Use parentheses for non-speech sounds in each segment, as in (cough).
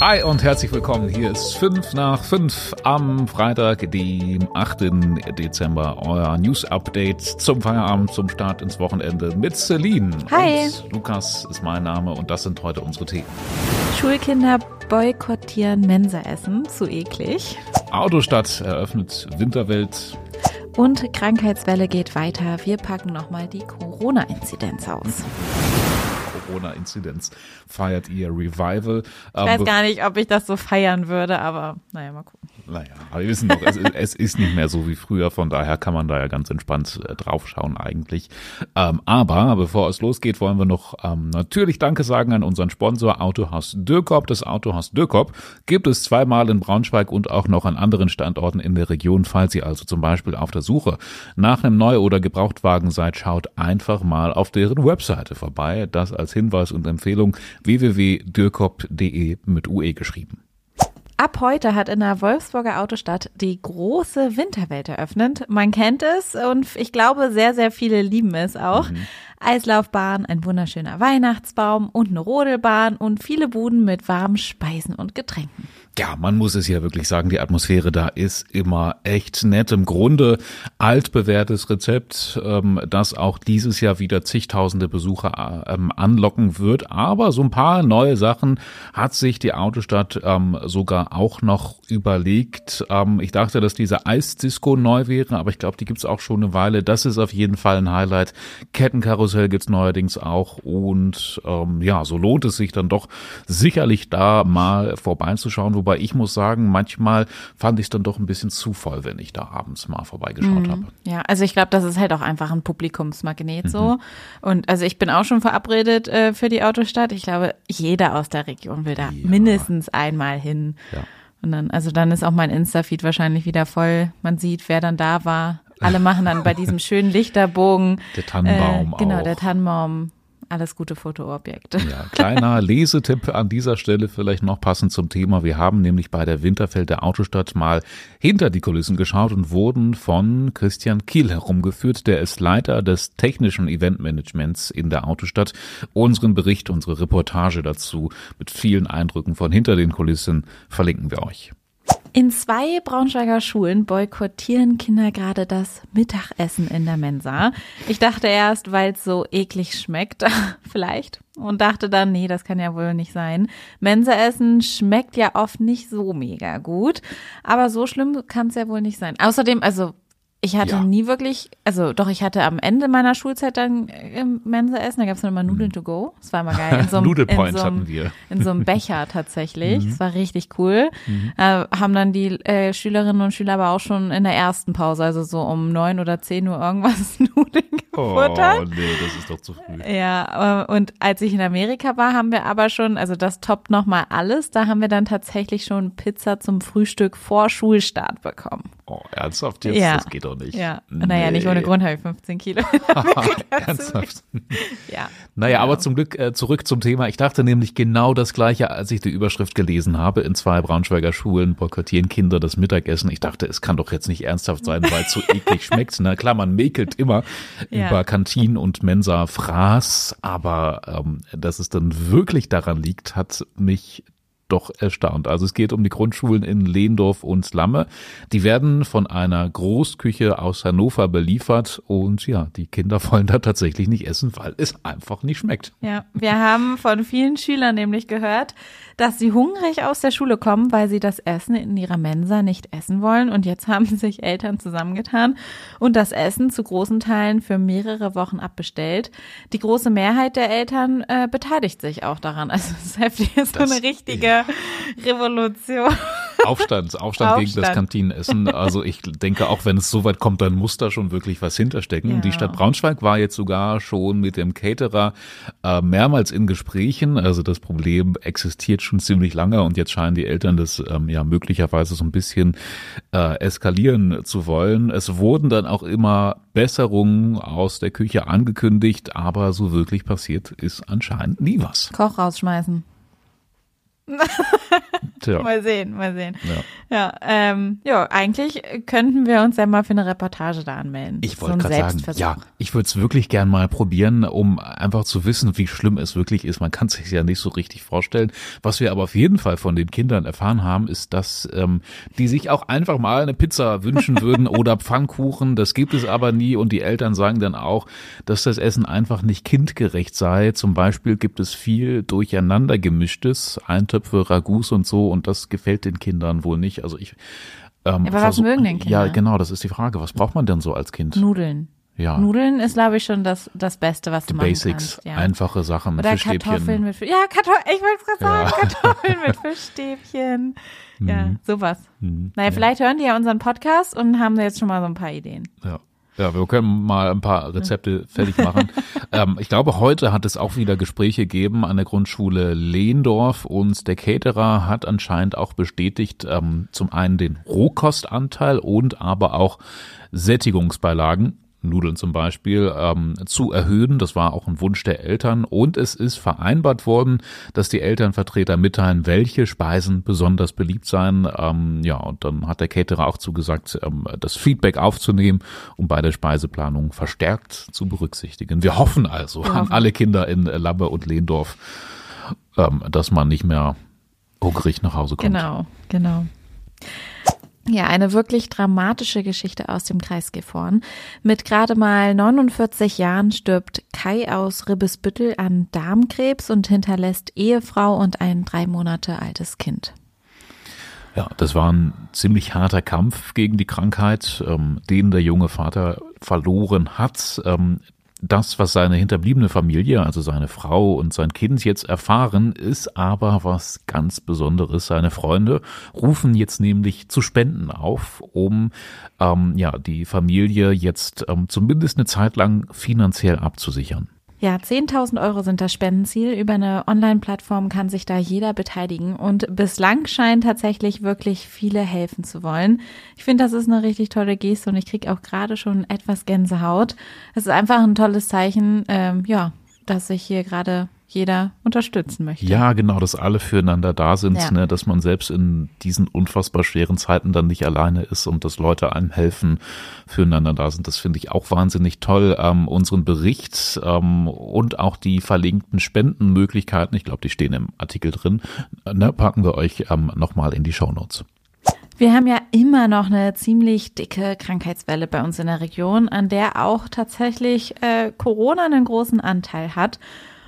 Hi und herzlich willkommen. Hier ist 5 nach 5 am Freitag, dem 8. Dezember. Euer News Update zum Feierabend, zum Start ins Wochenende mit Celine. Hi. Und Lukas ist mein Name und das sind heute unsere Themen. Schulkinder boykottieren Mensaessen, zu eklig. Autostadt eröffnet Winterwelt. Und Krankheitswelle geht weiter. Wir packen nochmal die Corona-Inzidenz aus. Corona-Inzidenz feiert ihr Revival. Ich weiß gar nicht, ob ich das so feiern würde, aber naja, mal gucken. Naja, wir wissen doch, es, es, ist nicht mehr so wie früher, von daher kann man da ja ganz entspannt äh, draufschauen eigentlich. Ähm, aber bevor es losgeht, wollen wir noch ähm, natürlich Danke sagen an unseren Sponsor Autohaus Dürkop. Das Autohaus Dürkop gibt es zweimal in Braunschweig und auch noch an anderen Standorten in der Region. Falls ihr also zum Beispiel auf der Suche nach einem Neu- oder Gebrauchtwagen seid, schaut einfach mal auf deren Webseite vorbei. Das als Hinweis und Empfehlung www.dürkop.de mit UE geschrieben. Ab heute hat in der Wolfsburger Autostadt die große Winterwelt eröffnet. Man kennt es und ich glaube, sehr, sehr viele lieben es auch. Mhm. Eislaufbahn, ein wunderschöner Weihnachtsbaum und eine Rodelbahn und viele Buden mit warmen Speisen und Getränken. Ja, man muss es ja wirklich sagen, die Atmosphäre da ist immer echt nett. Im Grunde altbewährtes Rezept, ähm, das auch dieses Jahr wieder zigtausende Besucher ähm, anlocken wird. Aber so ein paar neue Sachen hat sich die Autostadt ähm, sogar auch noch überlegt. Ähm, ich dachte, dass diese Eisdisco neu wäre, aber ich glaube, die gibt's auch schon eine Weile. Das ist auf jeden Fall ein Highlight. Kettenkarussell gibt's neuerdings auch. Und ja, so lohnt es sich dann doch sicherlich da mal vorbeizuschauen Wobei ich muss sagen, manchmal fand ich es dann doch ein bisschen zu voll, wenn ich da abends mal vorbeigeschaut mhm. habe. Ja, also ich glaube, das ist halt auch einfach ein Publikumsmagnet mhm. so. Und also ich bin auch schon verabredet äh, für die Autostadt. Ich glaube, jeder aus der Region will da ja. mindestens einmal hin. Ja. Und dann, also dann ist auch mein Insta-Feed wahrscheinlich wieder voll. Man sieht, wer dann da war. Alle machen dann bei diesem (laughs) schönen Lichterbogen. Der Tannenbaum. Äh, genau, auch. der Tannenbaum alles gute Fotoobjekte. Ja, kleiner (laughs) Lesetipp an dieser Stelle vielleicht noch passend zum Thema. Wir haben nämlich bei der Winterfelder Autostadt mal hinter die Kulissen geschaut und wurden von Christian Kiel herumgeführt. Der ist Leiter des technischen Eventmanagements in der Autostadt. Unseren Bericht, unsere Reportage dazu mit vielen Eindrücken von hinter den Kulissen verlinken wir euch. In zwei Braunschweiger Schulen boykottieren Kinder gerade das Mittagessen in der Mensa. Ich dachte erst, weil es so eklig schmeckt, (laughs) vielleicht. Und dachte dann, nee, das kann ja wohl nicht sein. Mensaessen schmeckt ja oft nicht so mega gut. Aber so schlimm kann es ja wohl nicht sein. Außerdem, also ich hatte ja. nie wirklich, also doch, ich hatte am Ende meiner Schulzeit dann im Mensa essen, da gab es dann immer Nudeln mhm. to go. Das war immer geil. In so einem, (laughs) in so einem, in so einem Becher tatsächlich. Mhm. Das war richtig cool. Mhm. Äh, haben dann die äh, Schülerinnen und Schüler aber auch schon in der ersten Pause, also so um neun oder zehn Uhr irgendwas (laughs) Nudeln gefuttert. Oh nee, das ist doch zu früh. Ja, äh, und als ich in Amerika war, haben wir aber schon, also das toppt nochmal alles, da haben wir dann tatsächlich schon Pizza zum Frühstück vor Schulstart bekommen. Oh, ernsthaft jetzt? Ja. Das geht doch nicht. Ja, nee. naja, nicht ohne Grund habe ich 15 Kilo. (laughs) (laughs) ernsthaft? ja. Naja, genau. aber zum Glück äh, zurück zum Thema. Ich dachte nämlich genau das Gleiche, als ich die Überschrift gelesen habe. In zwei Braunschweiger Schulen boykottieren Kinder das Mittagessen. Ich dachte, es kann doch jetzt nicht ernsthaft sein, weil es so (laughs) eklig schmeckt. Na klar, man mäkelt immer ja. über Kantinen und Mensa-Fraß, aber ähm, dass es dann wirklich daran liegt, hat mich doch erstaunt. Also es geht um die Grundschulen in Lehndorf und Lamme. Die werden von einer Großküche aus Hannover beliefert und ja, die Kinder wollen da tatsächlich nicht essen, weil es einfach nicht schmeckt. Ja, wir haben von vielen Schülern nämlich gehört, dass sie hungrig aus der Schule kommen, weil sie das Essen in ihrer Mensa nicht essen wollen. Und jetzt haben (laughs) sich Eltern zusammengetan und das Essen zu großen Teilen für mehrere Wochen abbestellt. Die große Mehrheit der Eltern äh, beteiligt sich auch daran. Also (laughs) es ist heftig, so eine richtige (laughs) Revolution. Aufstand, Aufstand, Aufstand, gegen das Kantinenessen. Also ich denke, auch wenn es so weit kommt, dann muss da schon wirklich was hinterstecken. Ja. Die Stadt Braunschweig war jetzt sogar schon mit dem Caterer äh, mehrmals in Gesprächen. Also das Problem existiert schon ziemlich lange und jetzt scheinen die Eltern das ähm, ja möglicherweise so ein bisschen äh, eskalieren zu wollen. Es wurden dann auch immer Besserungen aus der Küche angekündigt, aber so wirklich passiert ist anscheinend nie was. Koch rausschmeißen. (laughs) Mal sehen, mal sehen. Ja. Ja, ähm, ja, eigentlich könnten wir uns ja mal für eine Reportage da anmelden. Ich wollte ein gerade sagen, ja, ich würde es wirklich gern mal probieren, um einfach zu wissen, wie schlimm es wirklich ist. Man kann sich ja nicht so richtig vorstellen. Was wir aber auf jeden Fall von den Kindern erfahren haben, ist, dass ähm, die sich auch einfach mal eine Pizza wünschen (laughs) würden oder Pfannkuchen. Das gibt es aber nie und die Eltern sagen dann auch, dass das Essen einfach nicht kindgerecht sei. Zum Beispiel gibt es viel durcheinander gemischtes, Eintöpfe, Ragouts und so und das gefällt den Kindern wohl nicht. Also ich ähm, Aber was mögen denn Kinder? Ja, genau, das ist die Frage. Was braucht man denn so als Kind? Nudeln. Ja. Nudeln ist, glaube ich, schon das, das Beste, was du machen Basics, kannst. Ja. einfache Sachen, Oder Fischstäbchen. Kartoffeln mit Fisch. Ja, Kartoffeln, ich wollte es gerade sagen, Kartoffeln mit (laughs) Fischstäbchen. Ja, sowas. Naja, vielleicht hören die ja unseren Podcast und haben da jetzt schon mal so ein paar Ideen. Ja. Ja, wir können mal ein paar Rezepte fertig machen. (laughs) ähm, ich glaube, heute hat es auch wieder Gespräche gegeben an der Grundschule Lehndorf und der Caterer hat anscheinend auch bestätigt, ähm, zum einen den Rohkostanteil und aber auch Sättigungsbeilagen. Nudeln zum Beispiel, ähm, zu erhöhen. Das war auch ein Wunsch der Eltern. Und es ist vereinbart worden, dass die Elternvertreter mitteilen, welche Speisen besonders beliebt seien. Ähm, ja, und dann hat der Caterer auch zugesagt, ähm, das Feedback aufzunehmen, um bei der Speiseplanung verstärkt zu berücksichtigen. Wir hoffen also an alle Kinder in Labbe und Lehndorf, ähm, dass man nicht mehr hungrig nach Hause kommt. Genau, genau. Ja, eine wirklich dramatische Geschichte aus dem Kreis Gifhorn. Mit gerade mal 49 Jahren stirbt Kai aus Ribbesbüttel an Darmkrebs und hinterlässt Ehefrau und ein drei Monate altes Kind. Ja, das war ein ziemlich harter Kampf gegen die Krankheit, ähm, den der junge Vater verloren hat. Ähm, das, was seine hinterbliebene Familie, also seine Frau und sein Kind jetzt erfahren, ist aber was ganz Besonderes. Seine Freunde rufen jetzt nämlich zu Spenden auf, um ähm, ja die Familie jetzt ähm, zumindest eine Zeit lang finanziell abzusichern. Ja, 10.000 Euro sind das Spendenziel. Über eine Online-Plattform kann sich da jeder beteiligen. Und bislang scheinen tatsächlich wirklich viele helfen zu wollen. Ich finde, das ist eine richtig tolle Geste und ich kriege auch gerade schon etwas Gänsehaut. Es ist einfach ein tolles Zeichen, ähm, ja, dass sich hier gerade jeder unterstützen möchte. Ja, genau, dass alle füreinander da sind, Ja. ne, dass man selbst in diesen unfassbar schweren Zeiten dann nicht alleine ist und dass Leute einem helfen, füreinander da sind. Das finde ich auch wahnsinnig toll. Ähm, unseren Bericht ähm, und auch die verlinkten Spendenmöglichkeiten, ich glaube, die stehen im Artikel drin, ne, packen wir euch ähm, nochmal in die Shownotes. Wir haben ja immer noch eine ziemlich dicke Krankheitswelle bei uns in der Region, an der auch tatsächlich äh, Corona einen großen Anteil hat.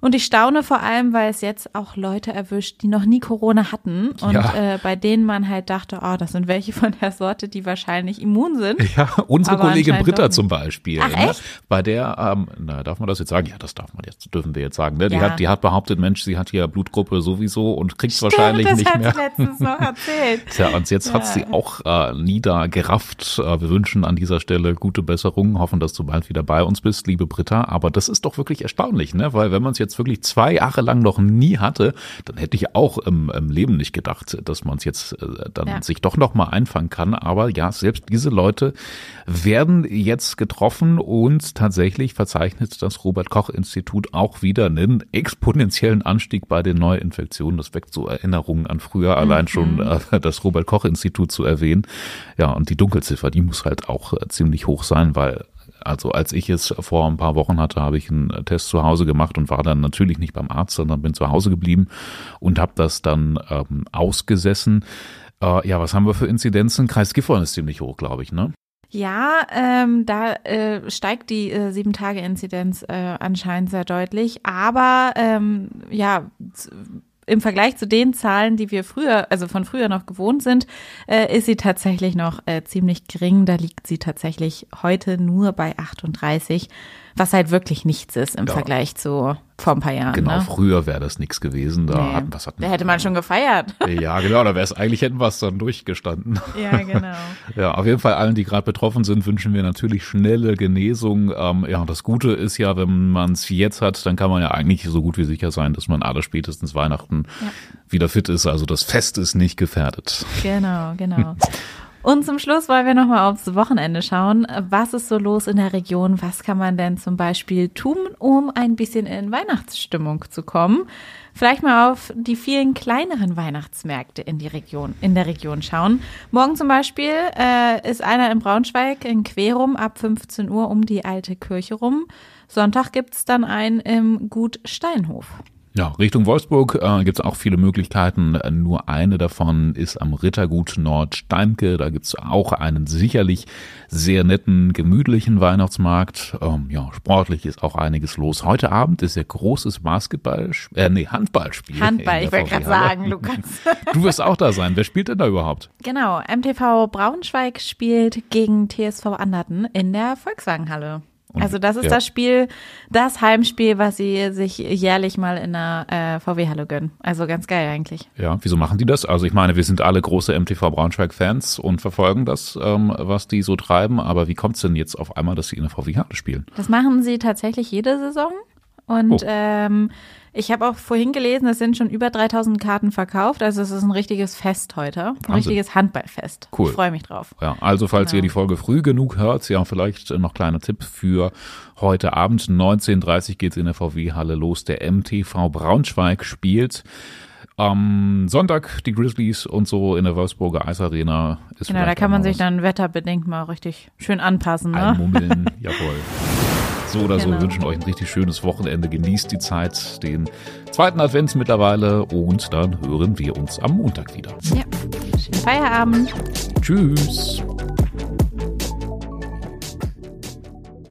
Und ich staune vor allem, weil es jetzt auch Leute erwischt, die noch nie Corona hatten und Ja. äh, bei denen man halt dachte, oh, das sind welche von der Sorte, die wahrscheinlich immun sind. Ja, unsere Kollegin Britta zum Beispiel. Ach, ne? echt? Bei der, ähm, na, darf man das jetzt sagen? Ja, das darf man jetzt, dürfen wir jetzt sagen. Ne? Die, Ja. hat, die hat behauptet, Mensch, sie hat ja Blutgruppe sowieso und kriegt wahrscheinlich das nicht hat mehr. sie letztens noch erzählt. (laughs) Tja, und jetzt hat sie auch äh, niedergerafft. Äh, wir wünschen an dieser Stelle gute Besserung, hoffen, dass du bald wieder bei uns bist, liebe Britta. Aber das ist doch wirklich erstaunlich, ne? Weil wenn man es jetzt wirklich zwei Jahre lang noch nie hatte, dann hätte ich auch im, im Leben nicht gedacht, dass man es jetzt äh, dann Ja. sich doch noch mal einfangen kann. Aber ja, selbst diese Leute werden jetzt getroffen und tatsächlich verzeichnet das Robert Koch Institut auch wieder einen exponentiellen Anstieg bei den Neuinfektionen. Das weckt so Erinnerungen an früher, allein schon äh, das Robert Koch Institut zu erwähnen. Ja, und die Dunkelziffer, die muss halt auch äh, ziemlich hoch sein, weil also als ich es vor ein paar Wochen hatte, habe ich einen Test zu Hause gemacht und war dann natürlich nicht beim Arzt, sondern bin zu Hause geblieben und habe das dann ähm, ausgesessen. Äh, ja, was haben wir für Inzidenzen? Kreis Gifhorn ist ziemlich hoch, glaube ich, ne? Ja, ähm, da äh, steigt die äh, Sieben-Tage-Inzidenz äh, anscheinend sehr deutlich. Aber ähm, ja, im Vergleich zu den Zahlen, die wir früher, also von früher noch gewohnt sind, äh, ist sie tatsächlich noch äh, ziemlich gering. Da liegt sie tatsächlich heute nur bei 38, was halt wirklich nichts ist im Ja. Vergleich zu vor ein paar Jahren. Genau, ne? früher wäre das nichts gewesen. Da Nee. hatten, was hatten Da hätte man schon gefeiert. (laughs) Ja, genau, da wäre es eigentlich hätten wir es dann durchgestanden. ja, genau. (laughs) Ja, auf jeden Fall allen, die gerade betroffen sind, wünschen wir natürlich schnelle Genesung. Ähm, ja, das Gute ist ja, wenn man es jetzt hat, dann kann man ja eigentlich so gut wie sicher sein, dass man alle spätestens Weihnachten wieder fit ist. Also das Fest ist nicht gefährdet. Genau, genau. (laughs) Und zum Schluss wollen wir nochmal aufs Wochenende schauen. Was ist so los in der Region? Was kann man denn zum Beispiel tun, um ein bisschen in Weihnachtsstimmung zu kommen? vielleicht mal auf die vielen kleineren Weihnachtsmärkte in die Region, in der Region schauen. Morgen zum Beispiel äh, ist einer in Braunschweig in Querum ab 15 Uhr um die alte Kirche rum. Sonntag gibt's dann einen im Gut Steinhof. Ja, Richtung Wolfsburg äh, gibt es auch viele Möglichkeiten. Nur eine davon ist am Rittergut Nordsteinke. Da gibt es auch einen sicherlich sehr netten, gemütlichen Weihnachtsmarkt. Ähm, ja, sportlich ist auch einiges los. Heute Abend ist ja großes Basketball, äh, nee, Handballspiel. Handball, ich wollte gerade sagen, Lukas. (laughs) Du wirst auch da sein. Wer spielt denn da überhaupt? Genau, MTV Braunschweig spielt gegen TSV Anderten in der Volkswagenhalle. Und, also das ist ja. das Spiel, das Heimspiel, was sie sich jährlich mal in der äh, VW-Halle gönnen. Also ganz geil eigentlich. Ja, wieso machen die das? Also ich meine, wir sind alle große MTV Braunschweig-Fans und verfolgen das, ähm, was die so treiben. Aber wie kommt es denn jetzt auf einmal, dass sie in der VW-Halle spielen? Das machen sie tatsächlich jede Saison. Und oh. ähm, ich habe auch vorhin gelesen, es sind schon über 3000 Karten verkauft. Also es ist ein richtiges Fest heute. Ein Wahnsinn. richtiges Handballfest. Cool. Ich freue mich drauf. Ja, also falls genau. ihr die Folge früh genug hört, ja, vielleicht noch kleiner Tipp für heute Abend. 19.30 geht es in der VW-Halle los. Der MTV Braunschweig spielt. Am Sonntag die Grizzlies und so in der Wolfsburger Eisarena. Ist genau, da kann man sich dann wetterbedingt mal richtig schön anpassen. Ne? Einmummeln, (laughs) jawohl. So oder genau. so, wir wünschen euch ein richtig schönes Wochenende. Genießt die Zeit, den zweiten Advents mittlerweile und dann hören wir uns am Montag wieder. Ja, schönen Feierabend. Tschüss.